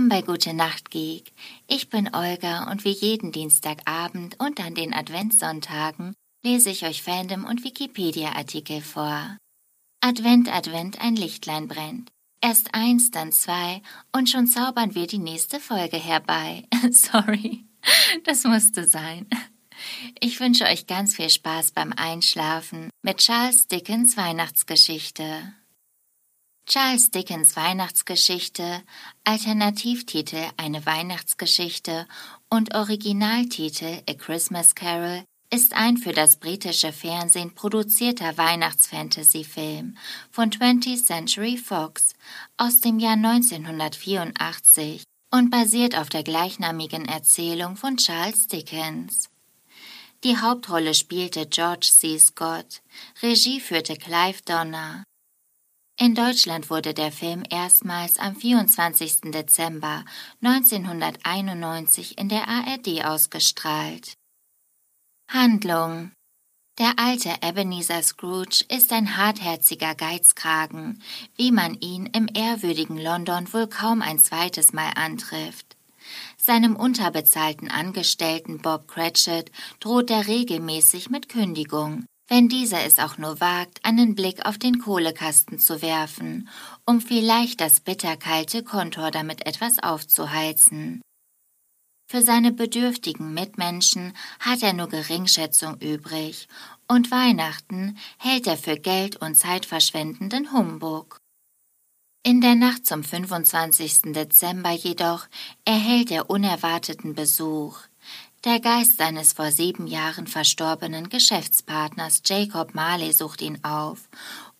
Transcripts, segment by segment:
Willkommen bei Gute Nacht Geek. Ich bin Olga und wie jeden Dienstagabend und an den Adventssonntagen lese ich euch Fandom und Wikipedia-Artikel vor. Advent, Advent, ein Lichtlein brennt. Erst eins, dann zwei und schon zaubern wir die nächste Folge herbei. Sorry, das musste sein. Ich wünsche euch ganz viel Spaß beim Einschlafen mit Charles Dickens Weihnachtsgeschichte. Charles Dickens Weihnachtsgeschichte, Alternativtitel Eine Weihnachtsgeschichte und Originaltitel A Christmas Carol ist ein für das britische Fernsehen produzierter Weihnachtsfantasy-Film von 20th Century Fox aus dem Jahr 1984 und basiert auf der gleichnamigen Erzählung von Charles Dickens. Die Hauptrolle spielte George C. Scott, Regie führte Clive Donner. In Deutschland wurde der Film erstmals am 24. Dezember 1991 in der ARD ausgestrahlt. Handlung Der alte Ebenezer Scrooge ist ein hartherziger Geizkragen, wie man ihn im ehrwürdigen London wohl kaum ein zweites Mal antrifft. Seinem unterbezahlten Angestellten Bob Cratchit droht er regelmäßig mit Kündigung, wenn dieser es auch nur wagt, einen Blick auf den Kohlekasten zu werfen, um vielleicht das bitterkalte Kontor damit etwas aufzuheizen. Für seine bedürftigen Mitmenschen hat er nur Geringschätzung übrig, und Weihnachten hält er für Geld und zeitverschwendenden Humbug. In der Nacht zum 25. Dezember jedoch erhält er unerwarteten Besuch. Der Geist seines vor sieben Jahren verstorbenen Geschäftspartners Jacob Marley sucht ihn auf,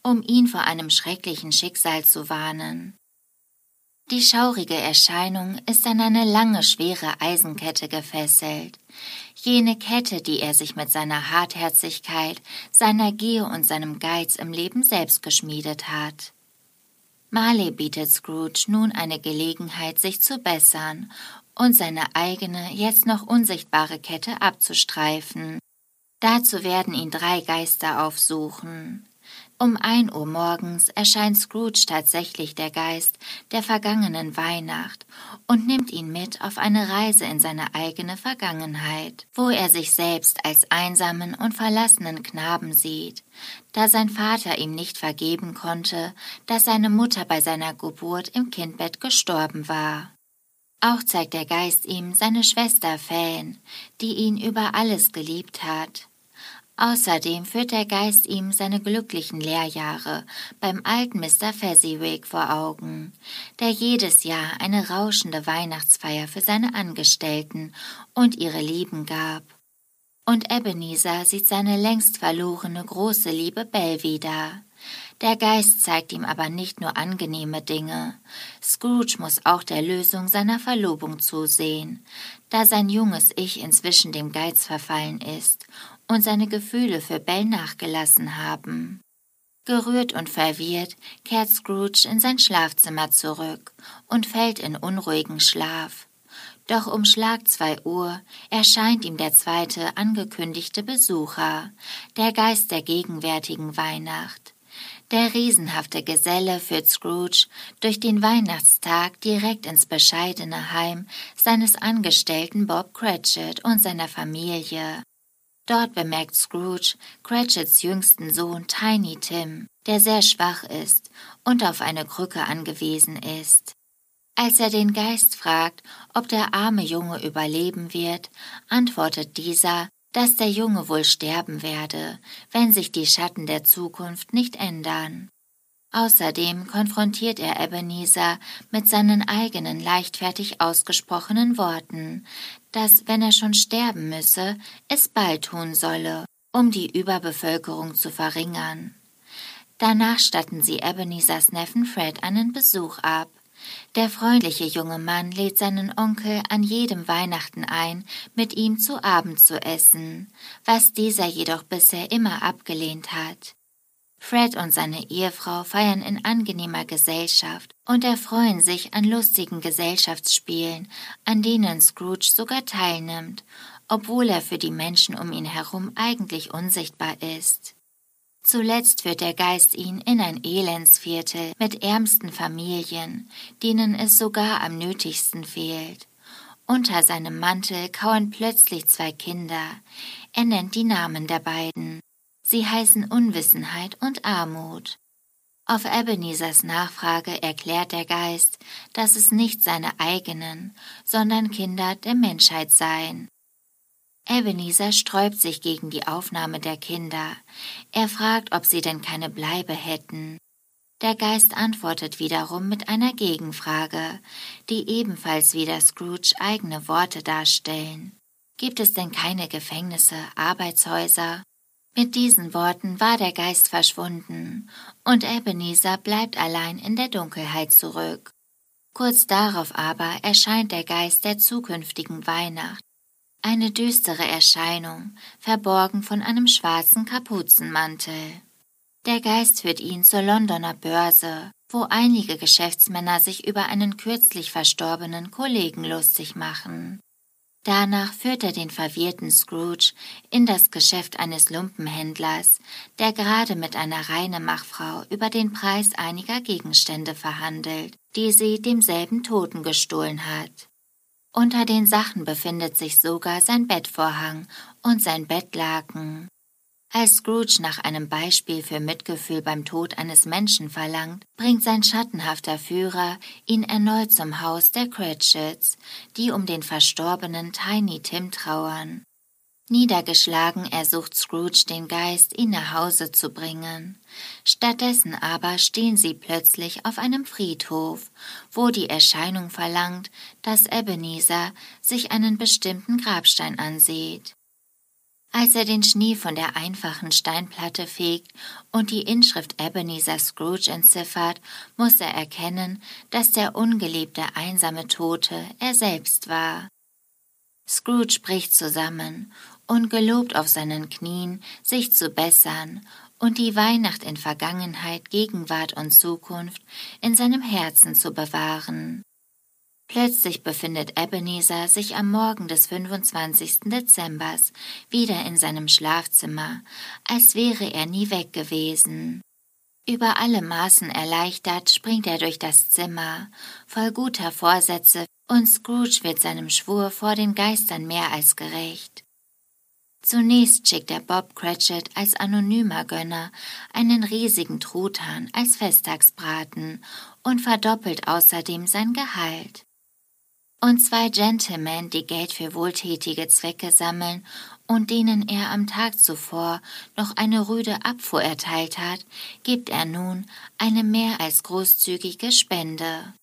um ihn vor einem schrecklichen Schicksal zu warnen. Die schaurige Erscheinung ist an eine lange, schwere Eisenkette gefesselt. Jene Kette, die er sich mit seiner Hartherzigkeit, seiner Gier und seinem Geiz im Leben selbst geschmiedet hat. Marley bietet Scrooge nun eine Gelegenheit, sich zu bessern und seine eigene, jetzt noch unsichtbare Kette abzustreifen. Dazu werden ihn drei Geister aufsuchen. Um ein Uhr morgens erscheint Scrooge tatsächlich der Geist der vergangenen Weihnacht und nimmt ihn mit auf eine Reise in seine eigene Vergangenheit, wo er sich selbst als einsamen und verlassenen Knaben sieht, da sein Vater ihm nicht vergeben konnte, dass seine Mutter bei seiner Geburt im Kindbett gestorben war. Auch zeigt der Geist ihm seine Schwester Fan, die ihn über alles geliebt hat. Außerdem führt der Geist ihm seine glücklichen Lehrjahre beim alten Mr. Fezziwig vor Augen, der jedes Jahr eine rauschende Weihnachtsfeier für seine Angestellten und ihre Lieben gab. Und Ebenezer sieht seine längst verlorene große Liebe Bell wieder. Der Geist zeigt ihm aber nicht nur angenehme Dinge. Scrooge muss auch der Lösung seiner Verlobung zusehen, da sein junges Ich inzwischen dem Geiz verfallen ist und seine Gefühle für Bell nachgelassen haben. Gerührt und verwirrt kehrt Scrooge in sein Schlafzimmer zurück und fällt in unruhigen Schlaf. Doch um Schlag zwei Uhr erscheint ihm der zweite angekündigte Besucher, der Geist der gegenwärtigen Weihnacht. Der riesenhafte Geselle führt Scrooge durch den Weihnachtstag direkt ins bescheidene Heim seines Angestellten Bob Cratchit und seiner Familie. Dort bemerkt Scrooge Cratchits jüngsten Sohn Tiny Tim, der sehr schwach ist und auf eine Krücke angewiesen ist. Als er den Geist fragt, ob der arme Junge überleben wird, antwortet dieser, dass der Junge wohl sterben werde, wenn sich die Schatten der Zukunft nicht ändern. Außerdem konfrontiert er Ebenezer mit seinen eigenen leichtfertig ausgesprochenen Worten, dass, wenn er schon sterben müsse, es bald tun solle, um die Überbevölkerung zu verringern. Danach statten sie Ebenezers Neffen Fred einen Besuch ab. Der freundliche junge Mann lädt seinen Onkel an jedem Weihnachten ein, mit ihm zu Abend zu essen, was dieser jedoch bisher immer abgelehnt hat. Fred und seine Ehefrau feiern in angenehmer Gesellschaft und erfreuen sich an lustigen Gesellschaftsspielen, an denen Scrooge sogar teilnimmt, obwohl er für die Menschen um ihn herum eigentlich unsichtbar ist. Zuletzt führt der Geist ihn in ein Elendsviertel mit ärmsten Familien, denen es sogar am nötigsten fehlt. Unter seinem Mantel kauern plötzlich zwei Kinder. Er nennt die Namen der beiden. Sie heißen Unwissenheit und Armut. Auf Ebenezers Nachfrage erklärt der Geist, dass es nicht seine eigenen, sondern Kinder der Menschheit seien. Ebenezer sträubt sich gegen die Aufnahme der Kinder. Er fragt, ob sie denn keine Bleibe hätten. Der Geist antwortet wiederum mit einer Gegenfrage, die ebenfalls wieder Scrooge eigene Worte darstellen. Gibt es denn keine Gefängnisse, Arbeitshäuser? Mit diesen Worten war der Geist verschwunden, und Ebenezer bleibt allein in der Dunkelheit zurück. Kurz darauf aber erscheint der Geist der zukünftigen Weihnacht eine düstere Erscheinung, verborgen von einem schwarzen Kapuzenmantel. Der Geist führt ihn zur Londoner Börse, wo einige Geschäftsmänner sich über einen kürzlich verstorbenen Kollegen lustig machen. Danach führt er den verwirrten Scrooge in das Geschäft eines Lumpenhändlers, der gerade mit einer Reinemachfrau über den Preis einiger Gegenstände verhandelt, die sie demselben Toten gestohlen hat. Unter den Sachen befindet sich sogar sein Bettvorhang und sein Bettlaken. Als Scrooge nach einem Beispiel für Mitgefühl beim Tod eines Menschen verlangt, bringt sein schattenhafter Führer ihn erneut zum Haus der Cratchits, die um den verstorbenen Tiny Tim trauern. Niedergeschlagen ersucht Scrooge den Geist, ihn nach Hause zu bringen. Stattdessen aber stehen sie plötzlich auf einem Friedhof, wo die Erscheinung verlangt, dass Ebenezer sich einen bestimmten Grabstein ansieht. Als er den Schnee von der einfachen Steinplatte fegt und die Inschrift Ebenezer Scrooge entziffert, muss er erkennen, dass der ungeliebte einsame Tote er selbst war. Scrooge bricht zusammen und gelobt auf seinen Knien, sich zu bessern und die Weihnacht in Vergangenheit, Gegenwart und Zukunft in seinem Herzen zu bewahren. Plötzlich befindet Ebenezer sich am Morgen des 25. Dezembers wieder in seinem Schlafzimmer, als wäre er nie weg gewesen. Über alle Maßen erleichtert springt er durch das Zimmer, voll guter Vorsätze, und Scrooge wird seinem Schwur vor den Geistern mehr als gerecht. Zunächst schickt er Bob Cratchit als anonymer Gönner einen riesigen Truthahn als Festtagsbraten und verdoppelt außerdem sein Gehalt. Und zwei Gentlemen, die Geld für wohltätige Zwecke sammeln und denen er am Tag zuvor noch eine rüde Abfuhr erteilt hat, gibt er nun eine mehr als großzügige Spende.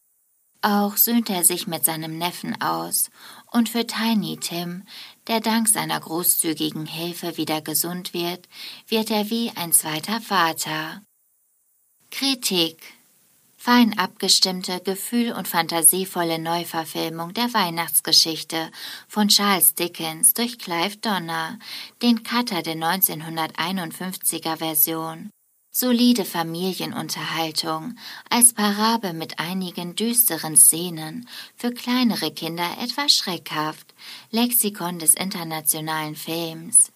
Auch söhnt er sich mit seinem Neffen aus, und für Tiny Tim, der dank seiner großzügigen Hilfe wieder gesund wird, wird er wie ein zweiter Vater. Kritik. Fein abgestimmte, gefühl- und fantasievolle Neuverfilmung der Weihnachtsgeschichte von Charles Dickens durch Clive Donner, den Cutter der 1951er Version solide Familienunterhaltung, als Parabel mit einigen düsteren Szenen, für kleinere Kinder etwas schreckhaft, Lexikon des internationalen Films.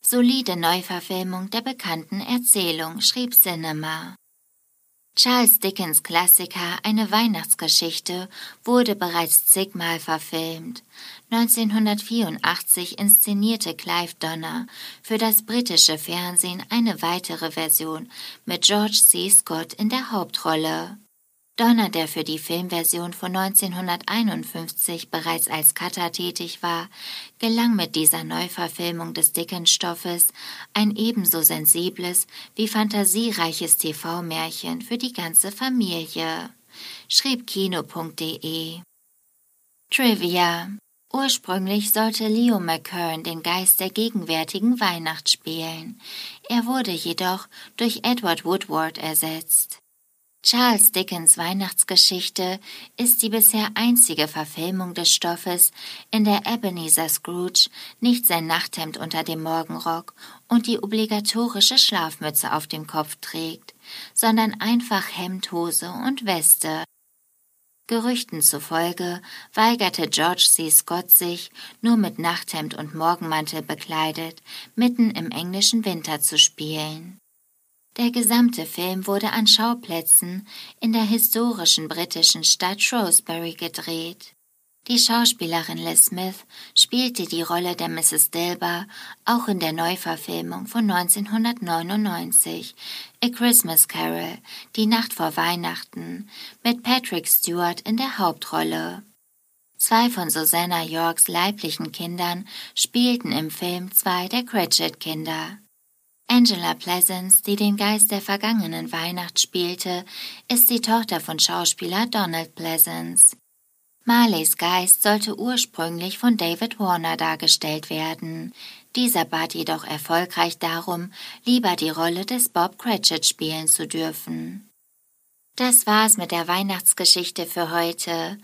Solide Neuverfilmung der bekannten Erzählung, schrieb Cinema. Charles Dickens Klassiker Eine Weihnachtsgeschichte wurde bereits zigmal verfilmt. 1984 inszenierte Clive Donner für das britische Fernsehen eine weitere Version mit George C. Scott in der Hauptrolle. Donner, der für die Filmversion von 1951 bereits als Cutter tätig war, gelang mit dieser Neuverfilmung des Dickens-Stoffes ein ebenso sensibles wie fantasiereiches TV-Märchen für die ganze Familie, schrieb Kino.de. Trivia Ursprünglich sollte Leo McKern den Geist der gegenwärtigen Weihnacht spielen. Er wurde jedoch durch Edward Woodward ersetzt. Charles Dickens Weihnachtsgeschichte ist die bisher einzige Verfilmung des Stoffes, in der Ebenezer Scrooge nicht sein Nachthemd unter dem Morgenrock und die obligatorische Schlafmütze auf dem Kopf trägt, sondern einfach Hemd, Hose und Weste. Gerüchten zufolge weigerte George C. Scott sich, nur mit Nachthemd und Morgenmantel bekleidet, mitten im englischen Winter zu spielen. Der gesamte Film wurde an Schauplätzen in der historischen britischen Stadt Shrewsbury gedreht. Die Schauspielerin Liz Smith spielte die Rolle der Mrs. Dilber auch in der Neuverfilmung von 1999 A Christmas Carol, Die Nacht vor Weihnachten, mit Patrick Stewart in der Hauptrolle. Zwei von Susanna Yorks leiblichen Kindern spielten im Film zwei der Cratchit-Kinder. Angela Pleasance, die den Geist der vergangenen Weihnacht spielte, ist die Tochter von Schauspieler Donald Pleasance. Marleys Geist sollte ursprünglich von David Warner dargestellt werden. Dieser bat jedoch erfolgreich darum, lieber die Rolle des Bob Cratchit spielen zu dürfen. Das war's mit der Weihnachtsgeschichte für heute.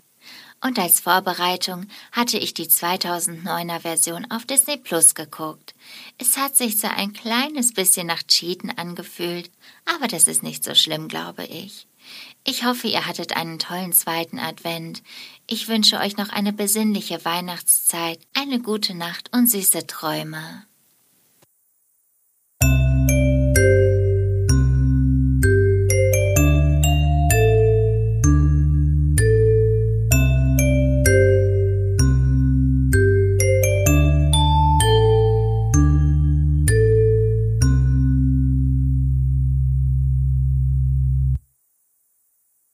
Und als Vorbereitung hatte ich die 2009er Version auf Disney Plus geguckt. Es hat sich so ein kleines bisschen nach Cheaten angefühlt, aber das ist nicht so schlimm, glaube ich. Ich hoffe, ihr hattet einen tollen zweiten Advent. Ich wünsche euch noch eine besinnliche Weihnachtszeit, eine gute Nacht und süße Träume.